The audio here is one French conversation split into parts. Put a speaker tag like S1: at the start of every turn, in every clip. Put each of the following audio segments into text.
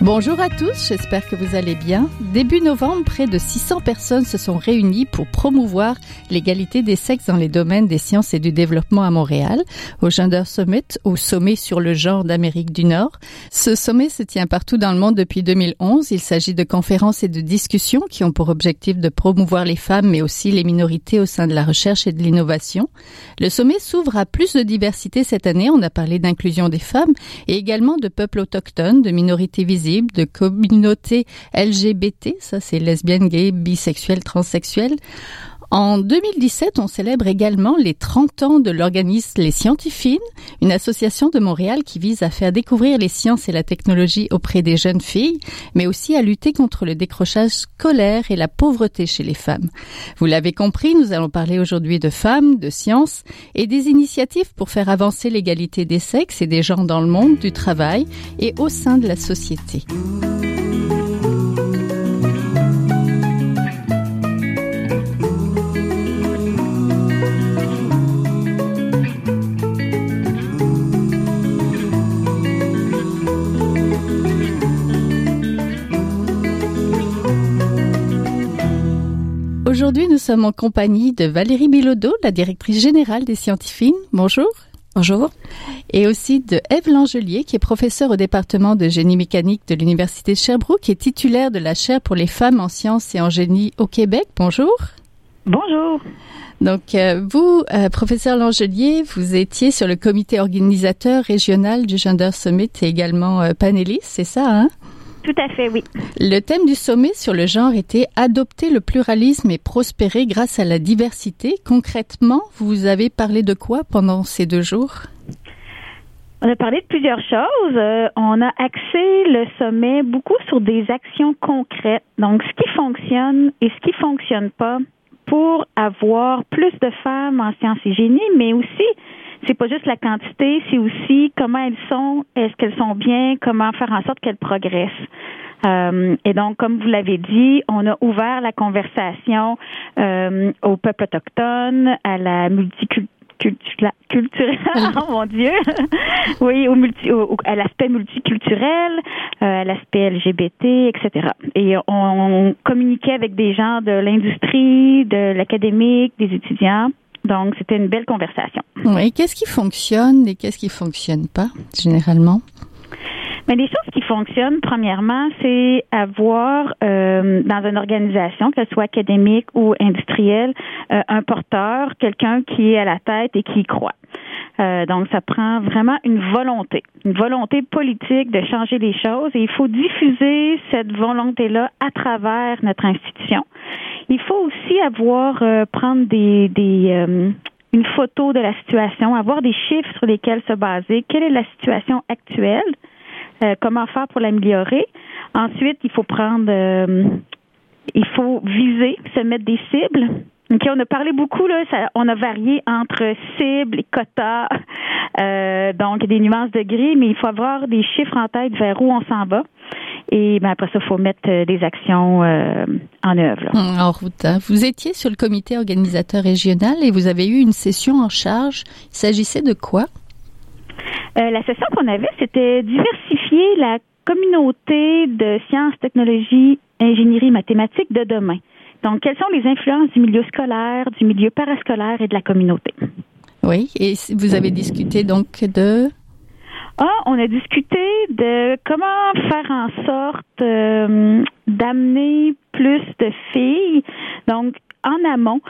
S1: Bonjour à tous, j'espère que vous allez bien. Début novembre, près de 600 personnes se sont réunies pour promouvoir l'égalité des sexes dans les domaines des sciences et du développement à Montréal, au Gender Summit, au sommet sur le genre d'Amérique du Nord. Ce sommet se tient partout dans le monde depuis 2011. Il s'agit de conférences et de discussions qui ont pour objectif de promouvoir les femmes, mais aussi les minorités au sein de la recherche et de l'innovation. Le sommet s'ouvre à plus de diversité cette année. On a parlé d'inclusion des femmes et également de peuples autochtones, de minorités visibles de communautés LGBT, ça c'est lesbiennes, gays, bisexuelles, transsexuelles. En 2017, on célèbre également les 30 ans de l'organisme Les Scientifines, une association de Montréal qui vise à faire découvrir les sciences et la technologie auprès des jeunes filles, mais aussi à lutter contre le décrochage scolaire et la pauvreté chez les femmes. Vous l'avez compris, nous allons parler aujourd'hui de femmes, de sciences et des initiatives pour faire avancer l'égalité des sexes et des genres dans le monde du travail et au sein de la société. Aujourd'hui, nous sommes en compagnie de Valérie Bilodeau, la directrice générale des Scientifines. Bonjour.
S2: Bonjour.
S1: Et aussi de Eve Langelier, qui est professeure au département de génie mécanique de l'Université de Sherbrooke et titulaire de la chaire pour les femmes en sciences et en génie au Québec. Bonjour.
S2: Bonjour.
S1: Donc, euh, vous, euh, professeur Langelier, vous étiez sur le comité organisateur régional du Gender Summit et également euh, panéliste, c'est ça, hein?
S2: Tout à fait, oui.
S1: Le thème du sommet sur le genre était adopter le pluralisme et prospérer grâce à la diversité. Concrètement, vous avez parlé de quoi pendant ces deux jours?
S2: On a parlé de plusieurs choses. Euh, on a axé le sommet beaucoup sur des actions concrètes. Donc, ce qui fonctionne et ce qui fonctionne pas pour avoir plus de femmes en sciences et génie, mais aussi c'est pas juste la quantité, c'est aussi comment elles sont, est-ce qu'elles sont bien, comment faire en sorte qu'elles progressent. Euh, et donc, comme vous l'avez dit, on a ouvert la conversation euh, au peuple autochtone, à la multiculturalité culturelle, oh mon Dieu, oui, au multi, à l'aspect multiculturel, euh, à l'aspect LGBT, etc. Et on communiquait avec des gens de l'industrie, de l'académique, des étudiants donc, c'était une belle conversation.
S1: Oui. Qu'est-ce qui fonctionne et qu'est-ce qui fonctionne pas, généralement?
S2: Mais les choses qui fonctionnent, premièrement, c'est avoir euh, dans une organisation, que ce soit académique ou industrielle, euh, un porteur, quelqu'un qui est à la tête et qui y croit. Euh, donc, ça prend vraiment une volonté, une volonté politique de changer les choses et il faut diffuser cette volonté-là à travers notre institution. Il faut aussi avoir, euh, prendre des, des euh, une photo de la situation, avoir des chiffres sur lesquels se baser. Quelle est la situation actuelle? Comment faire pour l'améliorer? Ensuite, il faut prendre, il faut viser, se mettre des cibles OK, on a parlé beaucoup, là, on a varié entre cibles et quotas, euh, donc des nuances de gris, mais il faut avoir des chiffres en tête vers où on s'en va. Et ben, après ça, il faut mettre euh, des actions euh, en œuvre.
S1: Hum, en route. Hein. Vous étiez sur le comité organisateur régional et vous avez eu une session en charge. Il s'agissait de quoi?
S2: Euh, la session qu'on avait, c'était diversifier la communauté de sciences, technologies, ingénierie, mathématiques de demain. Donc, quelles sont les influences du milieu scolaire, du milieu parascolaire et de la communauté?
S1: Oui, et vous avez discuté donc de...
S2: Ah, on a discuté de comment faire en sorte euh, d'amener plus de filles. Donc, en amont,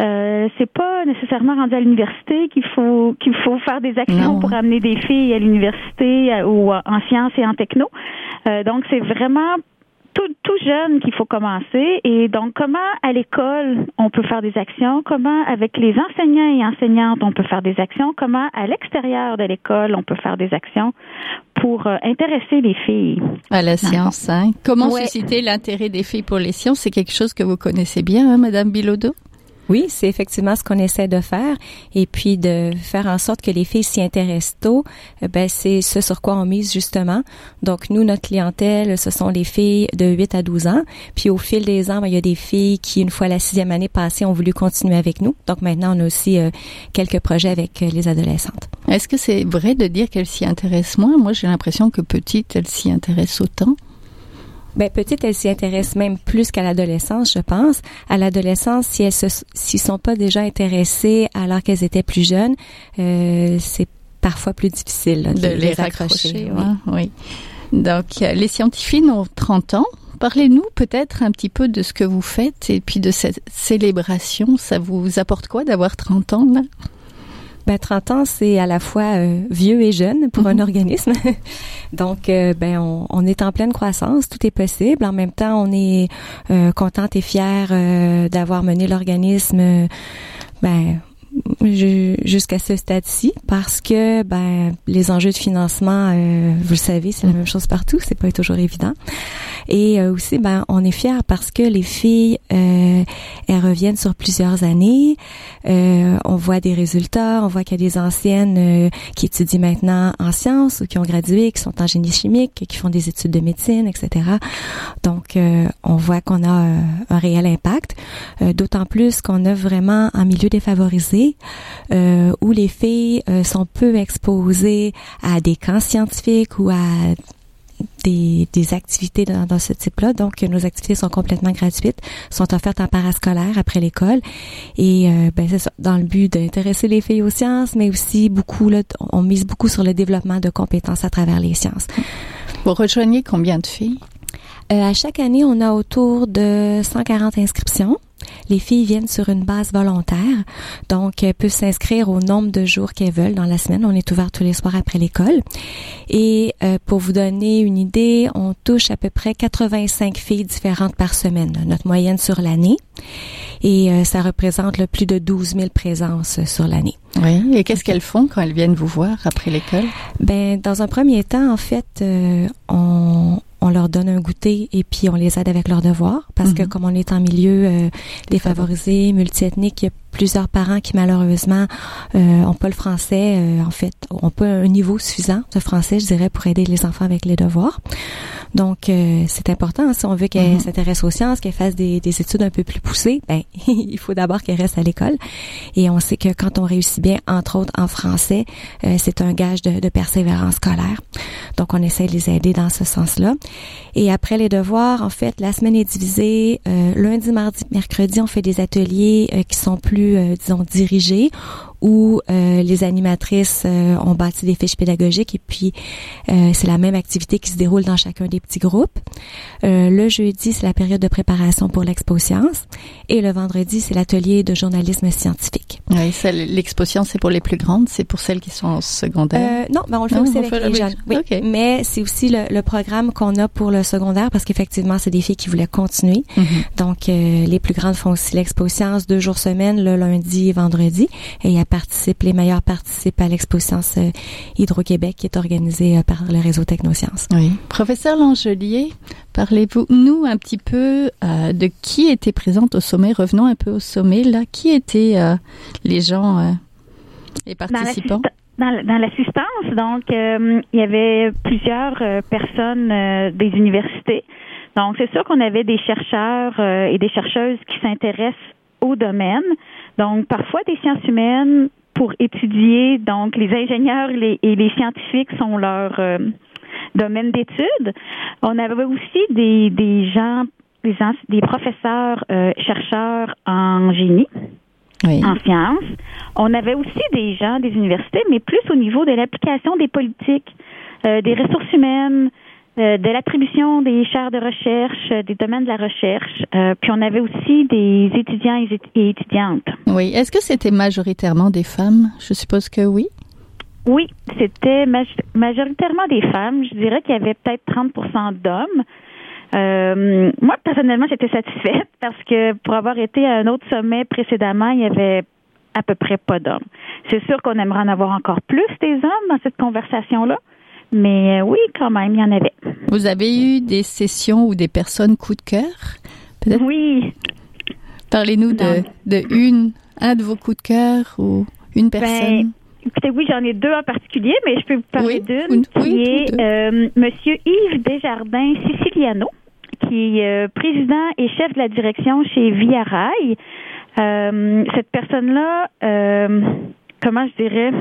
S2: euh, c'est pas nécessairement rendu à l'université qu'il faut qu'il faut faire des actions pour amener des filles à l'université euh, ou en sciences et en techno. Euh, donc, c'est vraiment tout, tout jeune qu'il faut commencer. Et donc, comment à l'école on peut faire des actions, comment avec les enseignants et enseignantes on peut faire des actions, comment à l'extérieur de l'école on peut faire des actions pour euh, intéresser les filles?
S1: À la science. Hein? Comment susciter l'intérêt des filles pour les sciences? C'est quelque chose que vous connaissez bien, hein, Madame Bilodeau?
S3: Oui, c'est effectivement ce qu'on essaie de faire. Et puis de faire en sorte que les filles s'y intéressent tôt, euh, ben c'est ce sur quoi on mise justement. Donc nous, notre clientèle, ce sont les filles de 8 à 12 ans. Puis au fil des ans, ben, il y a des filles qui, une fois la sixième année passée, ont voulu continuer avec nous. Donc maintenant, on a aussi euh, quelques projets avec euh, les adolescentes.
S1: Est-ce que c'est vrai de dire qu'elles s'y intéressent moins? Moi, j'ai l'impression que petite, elles s'y intéressent autant.
S3: Ben, petite, elle s'y intéresse même plus qu'à l'adolescence, je pense. À l'adolescence, si elles s'y sont pas déjà intéressées alors qu'elles étaient plus jeunes, euh, c'est parfois plus difficile de, les, accrocher.
S1: oui. Donc, euh, les scientifiques ont 30 ans. Parlez-nous peut-être un petit peu de ce que vous faites et puis de cette célébration. Ça vous apporte quoi d'avoir 30 ans là?
S3: Ben, 30 ans, c'est à la fois euh, vieux et jeune pour un mhm. organisme. Donc, euh, ben, on, on, est en pleine croissance, tout est possible. En même temps, on est euh, contente et fière d'avoir mené l'organisme ben, jusqu'à ce stade-ci parce que ben les enjeux de financement euh, vous le savez c'est la même chose partout c'est pas toujours évident. Et euh, aussi ben on est fiers parce que les filles euh, elles reviennent sur plusieurs années. On voit des résultats on voit qu'il y a des anciennes qui étudient maintenant en sciences ou qui ont gradué qui sont en génie chimique qui font des études de médecine etc donc on voit qu'on a un réel impact d'autant plus qu'on a vraiment un milieu défavorisé euh, où les filles euh, sont peu exposées à des camps scientifiques ou à des, activités dans, ce type-là. Donc, nos activités sont complètement gratuites, sont offertes en parascolaire après l'école. Et euh, ben, c'est ça, dans le but d'intéresser les filles aux sciences, mais aussi beaucoup, là, on mise beaucoup sur le développement de compétences à travers les sciences.
S1: Vous rejoignez combien de filles?
S3: à chaque année, on a autour de 140 inscriptions. Les filles viennent sur une base volontaire, donc elles peuvent s'inscrire au nombre de jours qu'elles veulent dans la semaine. On est ouvert tous les soirs après l'école. Et euh, pour vous donner une idée, on touche à peu près 85 filles différentes par semaine, notre moyenne sur l'année. Et euh, ça représente le plus de 12 000 présences sur l'année.
S1: Oui. Et qu'est-ce qu'elles font quand elles viennent vous voir après l'école?
S3: Ben, dans un premier temps, en fait, euh, on leur donne un goûter et puis on les aide avec leurs devoirs parce que mhm. comme on est en milieu euh, défavorisé, multiethnique, il y a plusieurs parents qui malheureusement euh, ont pas le français, euh, en fait, ont pas un niveau suffisant de français, je dirais, pour aider les enfants avec les devoirs. Donc, euh, c'est important. Hein, si on veut qu'elles mhm. s'intéressent aux sciences, qu'elles fassent des, des, études un peu plus poussées, ben, il faut d'abord qu'elles restent à l'école. Et on sait que quand on réussit bien, entre autres en français, euh, c'est un gage de, de, persévérance scolaire. Donc, on essaie de les aider dans ce sens-là. Et après les devoirs, en fait, la semaine est divisée. Euh, lundi, mardi, mercredi, on fait des ateliers qui sont plus, disons, dirigés où euh, les animatrices euh, ont bâti des fiches pédagogiques et puis euh, c'est la même activité qui se déroule dans chacun des petits groupes. le jeudi, c'est la période de préparation pour l'expo science et le vendredi, c'est l'atelier de journalisme scientifique.
S1: Oui, l'expo science, c'est pour les plus grandes, c'est pour celles qui sont en secondaire.
S3: non, ben on le fait aussi avec les jeunes. Oui, mais c'est aussi le, programme qu'on a pour le secondaire parce qu'effectivement, c'est des filles qui voulaient continuer. Mm-hmm. Donc, les plus grandes font aussi l'expo science deux jours semaine, le lundi et vendredi. Et participent, les meilleurs participent à l'exposition euh, Hydro-Québec qui est organisée euh, par le réseau Technosciences.
S1: Oui. Professeur Langelier, parlez-vous nous un petit peu euh, de qui était présente au sommet? Revenons un peu au sommet. Là, qui étaient les gens, les participants?
S2: Dans l'assistance, donc, il y avait plusieurs personnes des universités. Donc, c'est sûr qu'on avait des chercheurs et des chercheuses qui s'intéressent au domaine. Donc, parfois des sciences humaines pour étudier, donc les ingénieurs et les scientifiques sont leur euh, domaine d'étude. On avait aussi des, des gens, des, des professeurs euh, chercheurs en génie. en sciences. On avait aussi des gens des universités, mais plus au niveau de l'application des politiques, euh, des ressources humaines, de l'attribution des chaires de recherche, euh, des domaines de la recherche. Euh, puis on avait aussi des étudiants et étudiantes.
S1: Oui. Est-ce que c'était majoritairement des femmes? Je suppose que oui.
S2: Oui, c'était majoritairement des femmes. Je dirais qu'il y avait peut-être 30% d'hommes. Euh, moi, personnellement, j'étais satisfaite parce que pour avoir été à un autre sommet précédemment, il y avait à peu près pas d'hommes. C'est sûr qu'on aimerait en avoir encore plus des hommes dans cette conversation-là. Mais euh, oui, quand même, il y en avait.
S1: Vous avez eu des sessions ou des personnes coup de cœur,
S2: peut-être? Oui.
S1: Parlez-nous de, de une, un de vos coups de cœur ou une
S2: Ben,
S1: personne.
S2: Écoutez, oui, j'en ai deux en particulier, mais je peux vous parler d'une
S1: oui,
S2: qui
S1: oui,
S2: est euh, Monsieur Yves Desjardins Siciliano, qui est euh, président et chef de la direction chez Via Rail. Euh, cette personne-là, comment je dirais,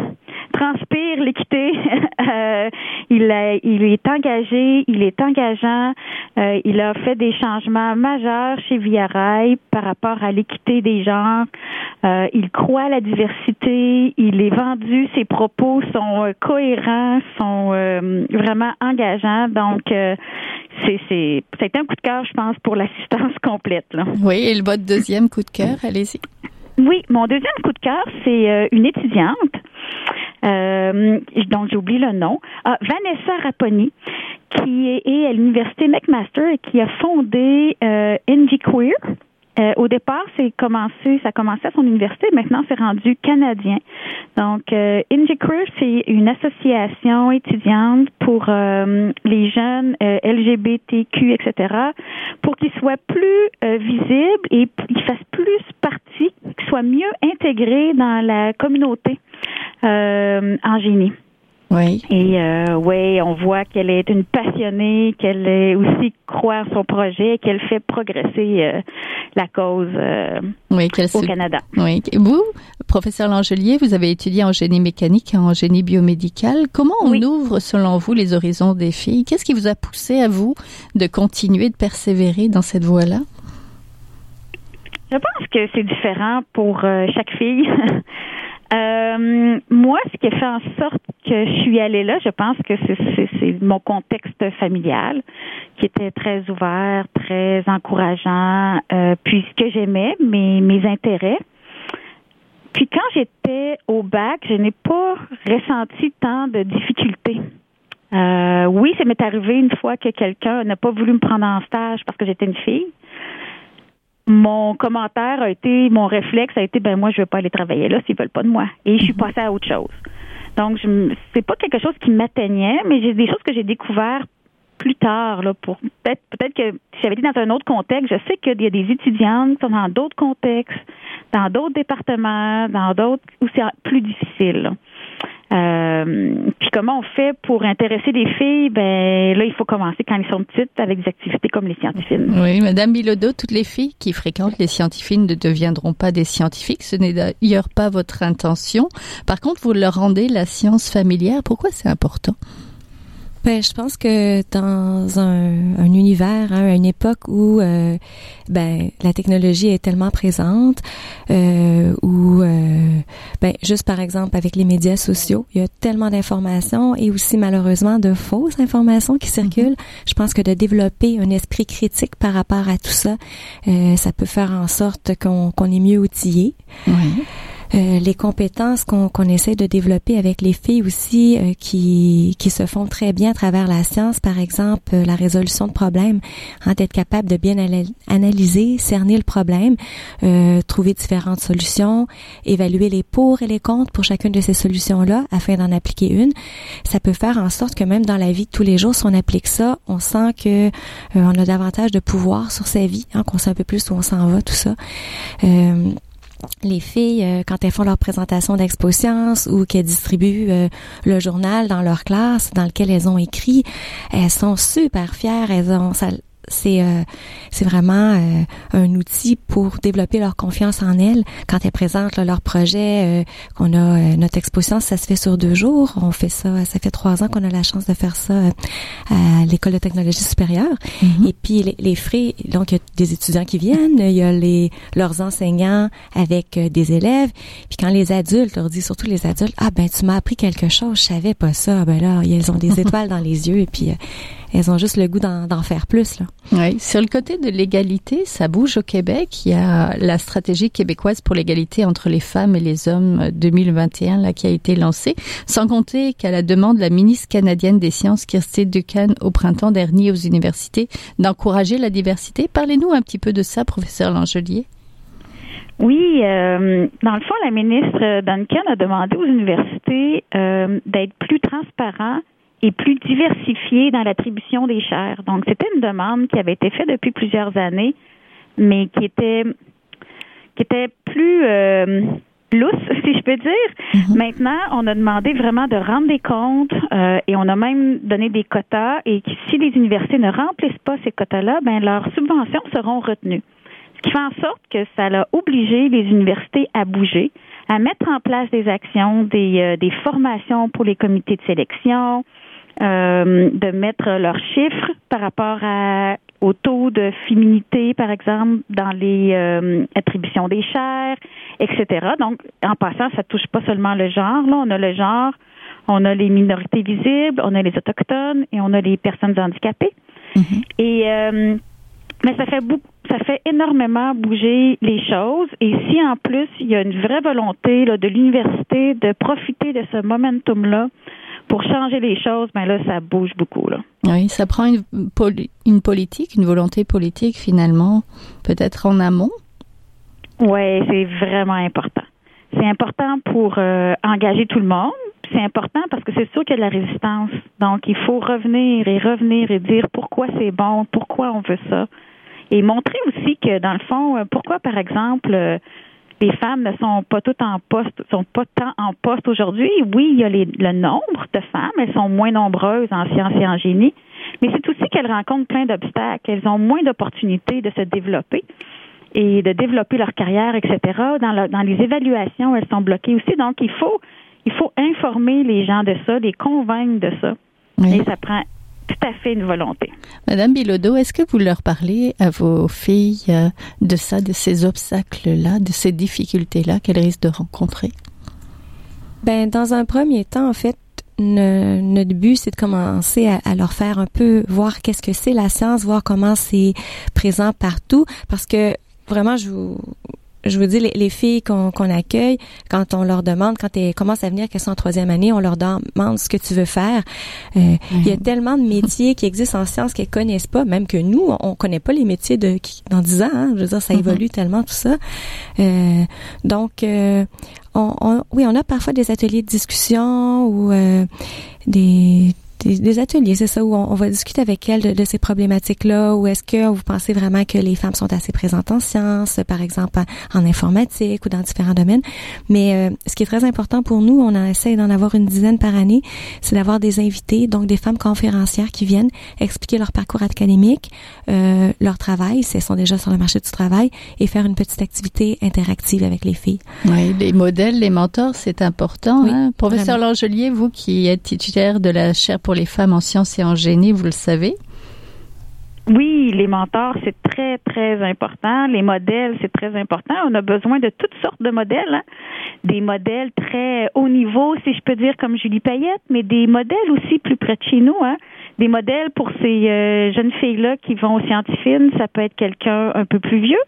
S2: transpire l'équité. Euh, il, il est engagé, il est engageant. Euh, il a fait des changements majeurs chez Via Rail par rapport à l'équité des genres. Euh, il croit à la diversité. Il est vendu. Ses propos sont euh, cohérents, sont euh, vraiment engageants. Donc, euh, c'est c'est un coup de cœur, je pense, pour l'assistance complète. Là.
S1: Oui, et votre deuxième coup de cœur, allez-y.
S2: Oui, mon deuxième coup de cœur, c'est euh, une étudiante. Euh, dont j'oublie le nom, Ah, Vanessa Raponi, qui est, à l'université McMaster et qui a fondé euh, NG Queer. Euh, au départ, c'est commencé, ça a commencé à son université, maintenant c'est rendu canadien. Donc, euh, Queer, c'est une association étudiante pour euh, les jeunes euh, LGBTQ, etc., pour qu'ils soient plus euh, visibles et qu'ils fassent plus partie, qu'ils soient mieux intégrés dans la communauté euh, en génie.
S1: Oui.
S2: Et euh, oui, on voit qu'elle est une passionnée, qu'elle est aussi croit en son projet, qu'elle fait progresser euh, la cause euh,
S1: Oui,
S2: au Canada.
S1: Oui. Vous, professeur Langelier, vous avez étudié en génie mécanique et en génie biomédical. Comment on
S2: Oui.
S1: ouvre, selon vous, les horizons des filles? Qu'est-ce qui vous a poussé à vous de continuer de persévérer dans cette voie-là?
S2: Je pense que c'est différent pour euh, chaque fille. Euh, moi, ce qui a fait en sorte que je suis allée là, je pense que c'est- mon contexte familial qui était très ouvert, très encourageant, euh, puis ce que j'aimais, mes, mes intérêts. Puis quand j'étais au bac, je n'ai pas ressenti tant de difficultés. Euh, oui, ça m'est arrivé une fois que quelqu'un n'a pas voulu me prendre en stage parce que j'étais une fille mon commentaire a été, mon réflexe a été, ben moi, je veux pas aller travailler là s'ils veulent pas de moi. Et je suis passée à autre chose. Donc, je c'est pas quelque chose qui m'atteignait, mais j'ai des choses que j'ai découvertes plus tard, là, pour peut-être, peut-être que si j'avais été dans un autre contexte, je sais qu'il y a des étudiantes qui sont dans d'autres contextes, dans d'autres départements, dans d'autres où c'est plus difficile. là. Euh, puis comment on fait pour intéresser les filles? Ben là, il faut commencer quand elles sont petites avec des activités comme les scientifiques.
S1: Oui, Madame Bilodeau, toutes les filles qui fréquentent les scientifiques ne deviendront pas des scientifiques. Ce n'est d'ailleurs pas votre intention. Par contre, vous leur rendez la science familière. Pourquoi c'est important?
S3: Ben, je pense que dans un, un univers, hein, une époque où euh, ben la technologie est tellement présente, euh, où euh, ben juste par exemple avec les médias sociaux, il y a tellement d'informations et aussi malheureusement de fausses informations qui circulent. Je pense que de développer un esprit critique par rapport à tout ça, euh, ça peut faire en sorte qu'on qu'on est mieux outillé.
S1: Oui.
S3: Euh, les compétences qu'on essaie de développer avec les filles aussi euh, qui, qui se font très bien à travers la science, par exemple euh, la résolution de problèmes, hein, d'être capable de bien analyser, cerner le problème, trouver différentes solutions, évaluer les pour et les contre pour chacune de ces solutions-là afin d'en appliquer une. Ça peut faire en sorte que même dans la vie de tous les jours, si on applique ça, on sent que on a davantage de pouvoir sur sa vie, hein, qu'on sait un peu plus où on s'en va, tout ça. Les filles, euh, quand elles font leur présentation d'expo science ou qu'elles distribuent euh, le journal dans leur classe dans lequel elles ont écrit, elles sont super fières. Elles ont, ça, c'est euh, c'est vraiment euh, un outil pour développer leur confiance en elles quand elles présentent là, leur projet. euh, qu'on a euh, notre exposition, ça se fait sur deux jours. On fait ça, ça fait trois ans qu'on a la chance de faire ça euh, à l'école de technologie supérieure. Et puis les, les frais, donc il y a des étudiants qui viennent, il y a les leurs enseignants avec euh, des élèves. Puis quand les adultes leur disent, surtout les adultes, ah ben tu m'as appris quelque chose, je savais pas ça. Ben là, elles ont des étoiles dans les yeux et puis euh, elles ont juste le goût d'en d'en faire plus là.
S1: Oui. Sur le côté de l'égalité, ça bouge au Québec. Il y a la stratégie québécoise pour l'égalité entre les femmes et les hommes euh, 2021 là qui a été lancée. Sans compter qu'à la demande de la ministre canadienne des sciences Kirsty Ducan au printemps dernier aux universités d'encourager la diversité. Parlez-nous un petit peu de ça, professeur Langelier.
S2: Oui, euh, dans le fond, la ministre Duncan a demandé aux universités euh, d'être plus transparents et plus diversifiés dans l'attribution des chaires. Donc, c'était une demande qui avait été faite depuis plusieurs années, mais qui était qui était plus euh, lousse, si je peux dire.
S1: Mhm.
S2: Maintenant, on a demandé vraiment de rendre des comptes euh, et on a même donné des quotas et que si les universités ne remplissent pas ces quotas-là, ben leurs subventions seront retenues. Ce qui fait en sorte que ça a obligé les universités à bouger, à mettre en place des actions, des, euh, des formations pour les comités de sélection, euh, de mettre leurs chiffres par rapport à, au taux de féminité, par exemple, dans les euh, attributions des chaires, etc. Donc, en passant, ça touche pas seulement le genre. Là, on a le genre, on a les minorités visibles, on a les autochtones et on a les personnes handicapées.
S1: Mhm.
S2: Et euh, mais ça fait beaucoup, ça fait énormément bouger les choses. Et si en plus il y a une vraie volonté là, de l'université de profiter de ce momentum-là pour changer les choses, ben là, ça bouge beaucoup. Là.
S1: Oui, ça prend une, poli- une politique, une volonté politique finalement, peut-être en amont?
S2: Oui, c'est vraiment important. C'est important pour euh, engager tout le monde. C'est important parce que c'est sûr qu'il y a de la résistance. Donc, il faut revenir et revenir et dire pourquoi c'est bon, pourquoi on veut ça. Et montrer aussi que, dans le fond, euh, pourquoi, par exemple, euh, les femmes ne sont pas toutes en poste, sont pas tant en poste aujourd'hui. Oui, il y a les, le nombre de femmes, elles sont moins nombreuses en sciences et en génie, mais c'est aussi qu'elles rencontrent plein d'obstacles. Elles ont moins d'opportunités de se développer et de développer leur carrière, etc. Dans, le- dans les évaluations, elles sont bloquées aussi. Donc, il faut, il faut informer les gens de ça, les convaincre de ça.
S1: Oui.
S2: Et ça prend tout à fait une volonté.
S1: Madame Bilodeau, est-ce que vous leur parlez à vos filles euh, de ça, de ces obstacles-là, de ces difficultés-là qu'elles risquent de rencontrer?
S3: Ben, dans un premier temps, en fait, ne- notre but, c'est de commencer à, à leur faire un peu voir qu'est-ce que c'est la science, voir comment c'est présent partout, parce que vraiment, je vous, je vous dis, les, les filles qu'on accueille, quand on leur demande, quand elles commencent à venir, qu'elles sont en troisième année, on leur demande ce que tu veux faire. Euh, Il y a tellement de métiers qui existent en sciences qu'elles connaissent pas, même que nous, on connaît pas les métiers de qui, dans 10 ans. hein. je veux dire, ça
S1: Mhm.
S3: évolue tellement tout ça. Euh, donc, euh, on, on- oui, on a parfois des ateliers de discussion ou euh, des, des, des ateliers, c'est ça, où on, on va discuter avec elles de, de ces problématiques-là, ou est-ce que vous pensez vraiment que les femmes sont assez présentes en sciences, par exemple en, en informatique ou dans différents domaines? Mais euh, ce qui est très important pour nous, on en essaie d'en avoir une dizaine par année, c'est d'avoir des invités, donc des femmes conférencières qui viennent expliquer leur parcours académique, euh, leur travail, si elles sont déjà sur le marché du travail, et faire une petite activité interactive avec les filles.
S1: Oui, les modèles, les mentors, c'est important.
S3: Oui,
S1: hein? Professeur. Langelier, vous qui êtes titulaire de la chaire pour les femmes en sciences et en génie, vous le savez?
S2: Oui, les mentors, c'est très, très important. Les modèles, c'est très important. On a besoin de toutes sortes de modèles. hein. Des modèles très haut niveau, si je peux dire, comme Julie Payette, mais des modèles aussi plus près de chez nous. Hein. Des modèles pour ces euh, jeunes filles-là qui vont aux scientifiques. Ça peut être quelqu'un un peu plus vieux.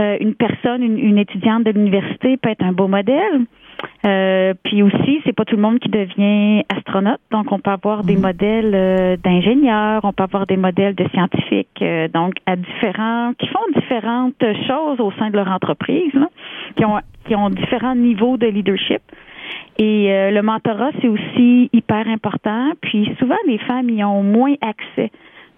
S2: Euh, une personne, une étudiante de l'université peut être un beau modèle. Euh, puis aussi, c'est pas tout le monde qui devient astronaute, donc on peut avoir des modèles euh, d'ingénieurs, on peut avoir des modèles de scientifiques, euh, donc à différents, qui font différentes choses au sein de leur entreprise, là, qui ont qui ont différents niveaux de leadership. Et le mentorat, c'est aussi hyper important. Puis souvent, les femmes y ont moins accès.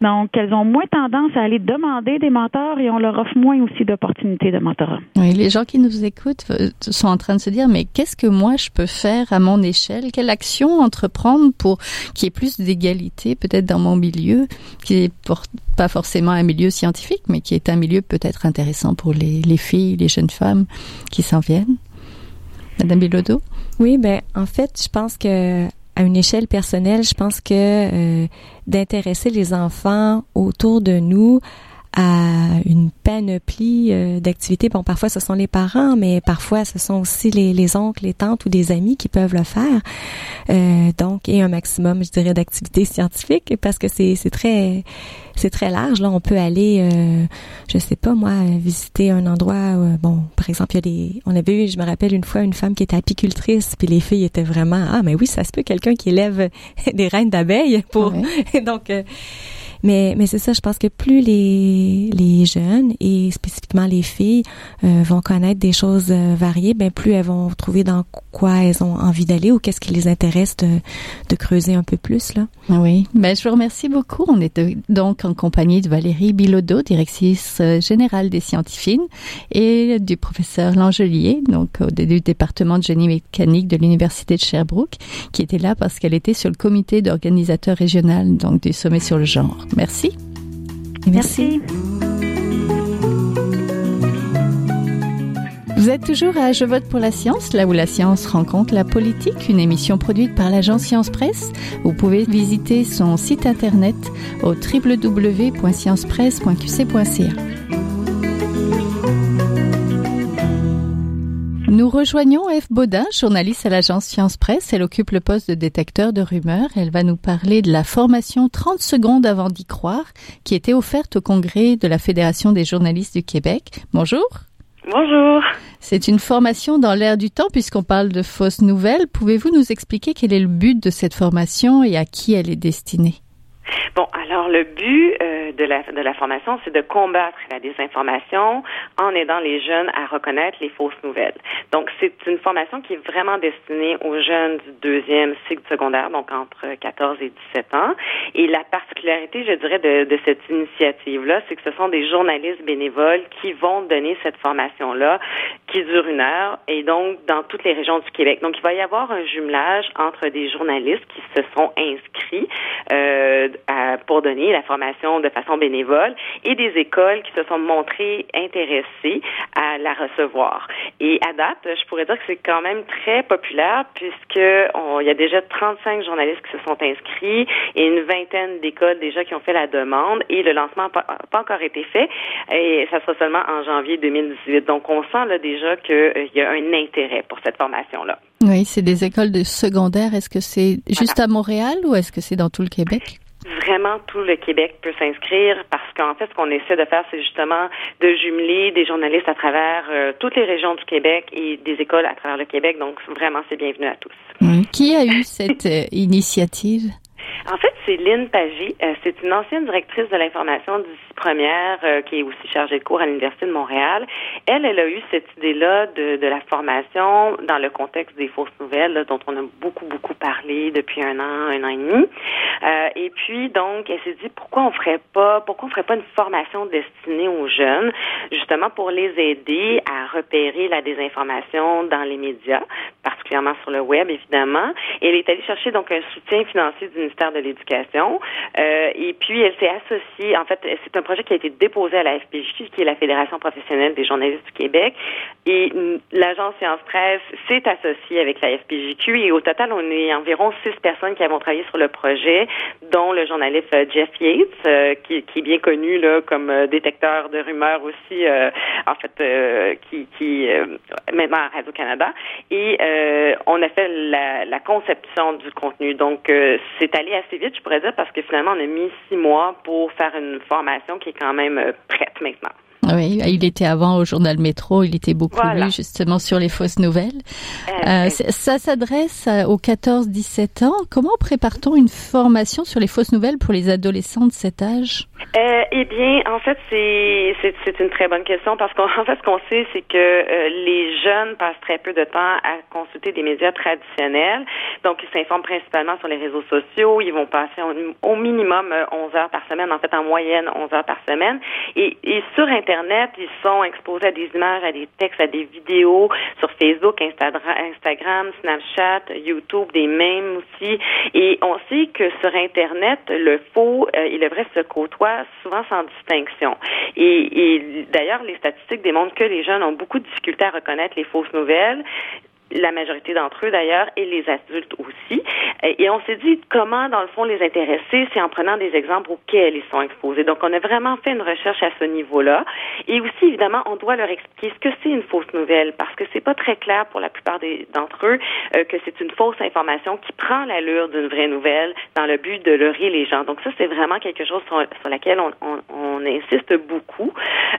S2: Donc, elles ont moins tendance à aller demander des mentors et on leur offre moins aussi d'opportunités de mentorat.
S1: Oui, les gens qui nous écoutent euh, sont en train de se dire, mais qu'est-ce que moi je peux faire à mon échelle? Quelle action entreprendre pour qu'il y ait plus d'égalité peut-être dans mon milieu, qui est pour- pas forcément un milieu scientifique, mais qui est un milieu peut-être intéressant pour les, les filles, les jeunes femmes qui s'en viennent? Madame Bilodeau?
S3: Oui, ben en fait, je pense que à une échelle personnelle, je pense que euh, d'intéresser les enfants autour de nous à une panoplie euh, d'activités. Bon, parfois ce sont les parents, mais parfois ce sont aussi les, les oncles, les tantes ou des amis qui peuvent le faire. Euh, donc, et un maximum, je dirais, d'activités scientifiques parce que c'est c'est très c'est très large. Là, on peut aller, euh, je sais pas moi, visiter un endroit. euh, bon, par exemple, il y a des, on avait eu, je me rappelle une fois une femme qui était apicultrice, puis les filles étaient vraiment ah, mais oui, ça se peut quelqu'un qui élève des reines d'abeilles pour
S1: Ouais.
S3: donc. euh, mais, mais c'est ça, je pense que plus les, les jeunes et spécifiquement les filles vont connaître des choses variées, ben plus elles vont trouver dans quoi elles ont envie d'aller ou qu'est-ce qui les intéresse de, de creuser un peu plus là.
S1: Oui, ben je vous remercie beaucoup. On est donc en compagnie de Valérie Bilodeau, directrice générale des scientifiques, et du professeur Langelier, donc du département de génie mécanique de l'université de Sherbrooke, qui était là parce qu'elle était sur le comité d'organisateur régional donc du sommet sur le genre. Merci.
S2: Merci.
S1: Vous êtes toujours à Je vote pour la science, là où la science rencontre la politique, une émission produite par l'agence Science Presse. Vous pouvez visiter son site internet au www.sciencepresse.qc.ca. Nous rejoignons F. Baudin, journaliste à l'agence Science Presse. Elle occupe le poste de détecteur de rumeurs. Elle va nous parler de la formation 30 secondes avant d'y croire qui était offerte au congrès de la Fédération des journalistes du Québec. Bonjour.
S4: Bonjour.
S1: C'est une formation dans l'air du temps puisqu'on parle de fausses nouvelles. Pouvez-vous nous expliquer quel est le but de cette formation et à qui elle est destinée?
S4: Bon, alors le but euh, de, la, de la formation, c'est de combattre la désinformation en aidant les jeunes à reconnaître les fausses nouvelles. Donc, c'est une formation qui est vraiment destinée aux jeunes du deuxième cycle secondaire, donc entre 14 et 17 ans. Et la particularité, je dirais, de, de cette initiative-là, c'est que ce sont des journalistes bénévoles qui vont donner cette formation-là, qui dure une heure, et donc dans toutes les régions du Québec. Donc, il va y avoir un jumelage entre des journalistes qui se sont inscrits euh, pour donner la formation de façon bénévole et des écoles qui se sont montrées intéressées à la recevoir. Et à date, je pourrais dire que c'est quand même très populaire puisque il y a déjà 35 journalistes qui se sont inscrits et une vingtaine d'écoles déjà qui ont fait la demande et le lancement n'a pas, encore été fait et ça sera seulement en janvier 2018. Donc on sent là déjà qu'il euh, y a un intérêt pour cette formation-là.
S1: Oui, c'est des écoles de secondaire. Est-ce que c'est juste à Montréal ou est-ce que c'est dans tout le Québec?
S4: vraiment tout le Québec peut s'inscrire parce qu'en fait, ce qu'on essaie de faire, c'est justement de jumeler des journalistes à travers euh, toutes les régions du Québec et des écoles à travers le Québec. Donc, vraiment, c'est bienvenu à tous.
S1: Qui a eu cette euh, initiative?
S4: C'est Lynn. Euh, c'est une ancienne directrice de l'information d'ici première, euh, qui est aussi chargée de cours à l'Université de Montréal. Elle, elle a eu cette idée-là de, de la formation dans le contexte des fausses nouvelles, dont on a beaucoup, beaucoup parlé depuis un an, un an et demi. Euh, et puis, donc, elle s'est dit, pourquoi on ferait pas, pourquoi on ferait pas une formation destinée aux jeunes, justement pour les aider à repérer la désinformation dans les médias, particulièrement sur le web, évidemment. Et elle est allée chercher donc un soutien financier du ministère de l'Éducation. Euh, et puis, elle s'est associée, en fait, c'est un projet qui a été déposé à la FPJ, qui est la Fédération professionnelle des journalistes du Québec. Et l'agence Science Presse s'est associée avec la FPJQ et au total, on est environ six personnes qui avons travaillé sur le projet, dont le journaliste euh, Jeff Yates, euh, qui, est bien connu là, comme détecteur de rumeurs aussi, en fait, qui, qui maintenant à Radio-Canada. Et on a fait la, conception du contenu. Donc, c'est allé assez vite, pourrais dire, parce que finalement, on a mis six mois pour faire une formation qui est quand même euh, prête maintenant.
S1: Oui, il était avant au journal Métro, il était beaucoup lu justement sur les fausses nouvelles. Euh, ça s'adresse aux 14-17 ans. Comment prépare-t-on une formation sur les fausses nouvelles pour les adolescents de cet âge?
S4: Euh, eh bien, en fait, c'est une très bonne question parce qu'en fait, ce qu'on sait, c'est que euh, les jeunes passent très peu de temps à consulter des médias traditionnels. Donc, ils s'informent principalement sur les réseaux sociaux. Ils vont passer au, minimum 11 heures par semaine, en fait, en moyenne 11 heures par semaine. Et, et sur Internet, Ils sont exposés à des images, à des textes, à des vidéos sur Facebook, Instagram, Snapchat, YouTube, des mêmes aussi. Et on sait que sur Internet, le faux euh, et le vrai se côtoient souvent sans distinction. Et, et d'ailleurs, les statistiques démontrent que les jeunes ont beaucoup de difficultés à reconnaître les fausses nouvelles la majorité d'entre eux d'ailleurs, et les adultes aussi. Et on s'est dit comment, dans le fond, les intéresser, c'est en prenant des exemples auxquels ils sont exposés. Donc, on a vraiment fait une recherche à ce niveau-là. Et aussi, évidemment, on doit leur expliquer ce que c'est une fausse nouvelle, parce que c'est pas très clair pour la plupart d'entre eux euh, que c'est une fausse information qui prend l'allure d'une vraie nouvelle dans le but de leurrer les gens. Donc, ça, c'est vraiment quelque chose sur, laquelle on, insiste beaucoup.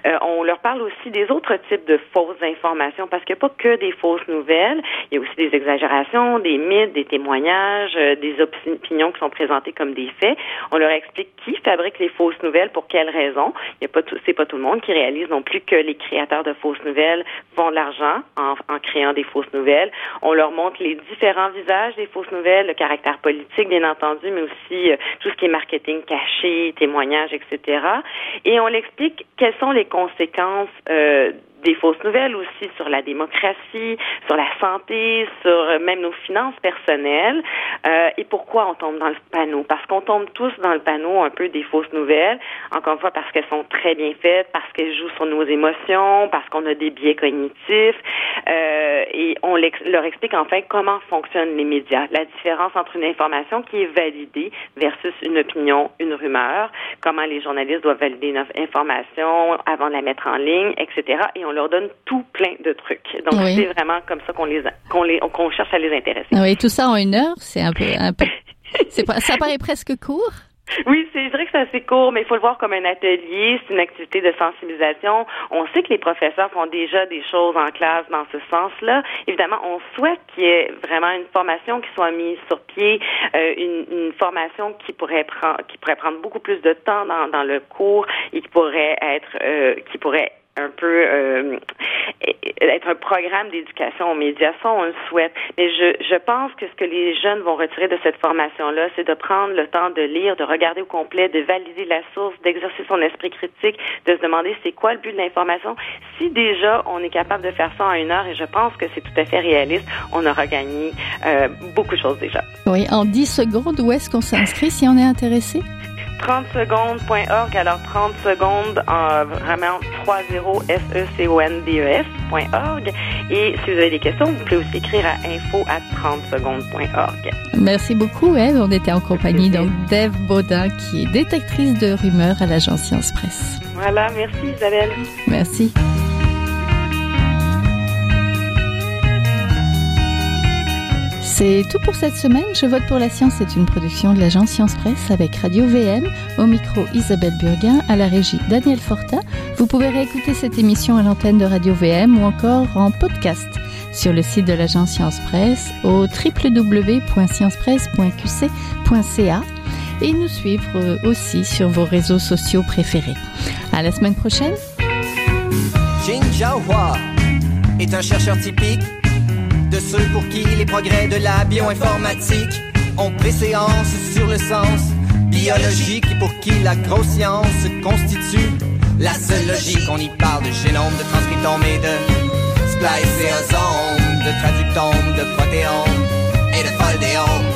S4: Euh, on leur parle aussi des autres types de fausses informations parce qu'il n'y a pas que des fausses nouvelles. Il y a aussi des exagérations, des mythes, des témoignages, euh, des opinions qui sont présentées comme des faits. On leur explique qui fabrique les fausses nouvelles, pour quelles raisons. Il y a pas c'est pas tout le monde qui réalise non plus que les créateurs de fausses nouvelles font de l'argent en, en créant des fausses nouvelles. On leur montre les différents visages des fausses nouvelles, le caractère politique, bien entendu, mais aussi euh, tout ce qui est marketing caché, témoignages, etc. Et on l'explique quelles sont les conséquences euh, des fausses nouvelles aussi sur la démocratie, sur la santé, sur euh, même nos finances personnelles. Euh, et pourquoi on tombe dans le panneau? Parce qu'on tombe tous dans le panneau un peu des fausses nouvelles, encore une fois parce qu'elles sont très bien faites, parce qu'elles jouent sur nos émotions, parce qu'on a des biais cognitifs. Euh, et on leur explique enfin comment fonctionnent les médias, la différence entre une information qui est validée versus une opinion, une rumeur, comment les journalistes doivent valider une information avant de la mettre en ligne, etc. Et on leur donne tout plein de trucs. Donc c'est vraiment comme ça qu'on les qu'on les qu'on cherche à les intéresser.
S1: Oui, tout ça en une heure, c'est un peu un ça paraît presque court.
S4: Oui, c'est vrai que c'est assez court, mais il faut le voir comme un atelier, c'est une activité de sensibilisation. On sait que les professeurs font déjà des choses en classe dans ce sens-là. Évidemment, on souhaite qu'il y ait vraiment une formation qui soit mise sur pied, euh, une, une, formation qui pourrait prendre qui pourrait prendre beaucoup plus de temps dans, dans le cours et qui pourrait être euh, qui pourrait un peu euh, être un programme d'éducation aux médias. Ça, on le souhaite. Mais je, je pense que ce que les jeunes vont retirer de cette formation-là, c'est de prendre le temps de lire, de regarder au complet, de valider la source, d'exercer son esprit critique, de se demander c'est quoi le but de l'information. Si déjà on est capable de faire ça en une heure, et je pense que c'est tout à fait réaliste, on aura gagné euh, beaucoup de choses déjà.
S1: Oui, en 10 secondes, où est-ce qu'on s'inscrit si on est intéressé?
S4: 30secondes.org. Alors 30 secondes en vraiment 30 s e c o n d e s.org. Et si vous avez des questions, vous pouvez aussi écrire à info à 30 secondes.org.
S1: Merci beaucoup, Eve. On était en compagnie donc d'Eve Baudin, qui est détectrice de rumeurs à l'agence Science Presse.
S4: Voilà, merci Isabelle.
S1: Merci. C'est tout pour cette semaine. Je vote pour la science est une production de l'agence Science Presse avec Radio VM, au micro Isabelle Burguin, à la régie Daniel Fortin. Vous pouvez réécouter cette émission à l'antenne de Radio VM ou encore en podcast sur le site de l'agence Science Presse au www.sciencepresse.qc.ca et nous suivre aussi sur vos réseaux sociaux préférés. À la semaine prochaine.
S5: Est un chercheur typique de ceux pour qui les progrès de la bioinformatique ont préséance sur le sens biologique et pour qui la grosse science constitue la seule logique. On y parle de génome, de transcriptome et de spliceosome, de traductome, de protéome et de foldéome,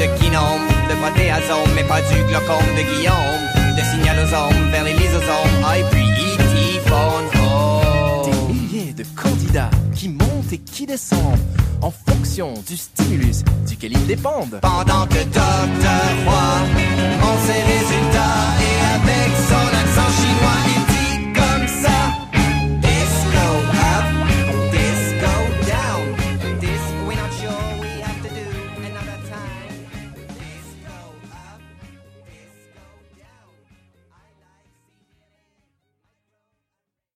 S5: de kinome, de protéasome, mais pas du glaucome de Guillaume, de signalosome vers les lysosomes, ah, et puis E.T.
S6: Des milliers de candidats qui montent et qui descendent en fonction du stimulus duquel ils dépendent.
S5: Pendant que Dr. Roy en ses résultats et avec son accent chinois